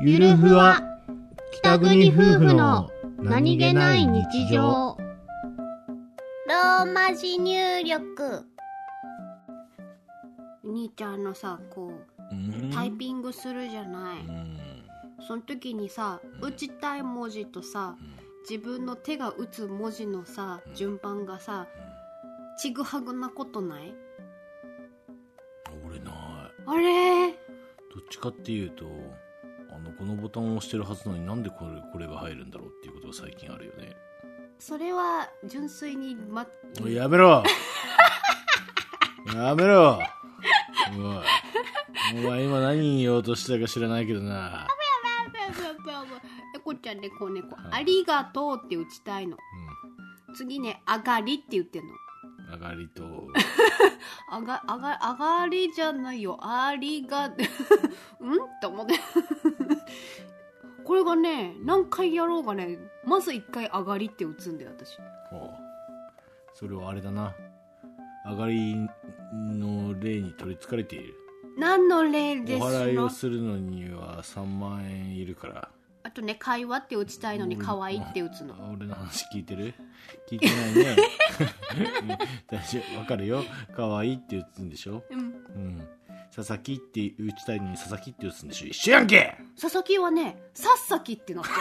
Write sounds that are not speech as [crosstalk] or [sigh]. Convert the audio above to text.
ゆるふわ北国夫婦の何気ない日常。ローマ字入力。兄ちゃんのさこうタイピングするじゃない、その時にさ打ちたい文字とさ自分の手が打つ文字のさ順番がさちぐはぐなことない？俺ない。あれ？どっちかっていうとあのこのボタンを押してるはずなのになんでこれこれが入るんだろうっていうことが最近あるよね。それは純粋にまおいやめろ。やめろ。おい。お前今何言おうとしたか知らないけどな、猫ちゃんでこうねこうありがとうって打ちたいの。次ねあがりって言ってんの。うん、上がりとあ [laughs] があがあがりじゃないよ。ありが [laughs] うん？と思ってがね何回やろうがねまず一回あがりって打つんだよ私。それはあれだな。上がりの例に取りつかれている。何の例ですお払いのをするのには3万円いるから。あとね会話って打ちたいのに可愛いって打つの。あ俺の話聞いてる？聞いてないね。[laughs] 大丈夫。わかるよ。可愛いって打つんでしょ？うん。うん佐々木って打ちたいのに佐々木って打つんでしょ。一緒やんけ！佐々木はねさっさきってなっちゃう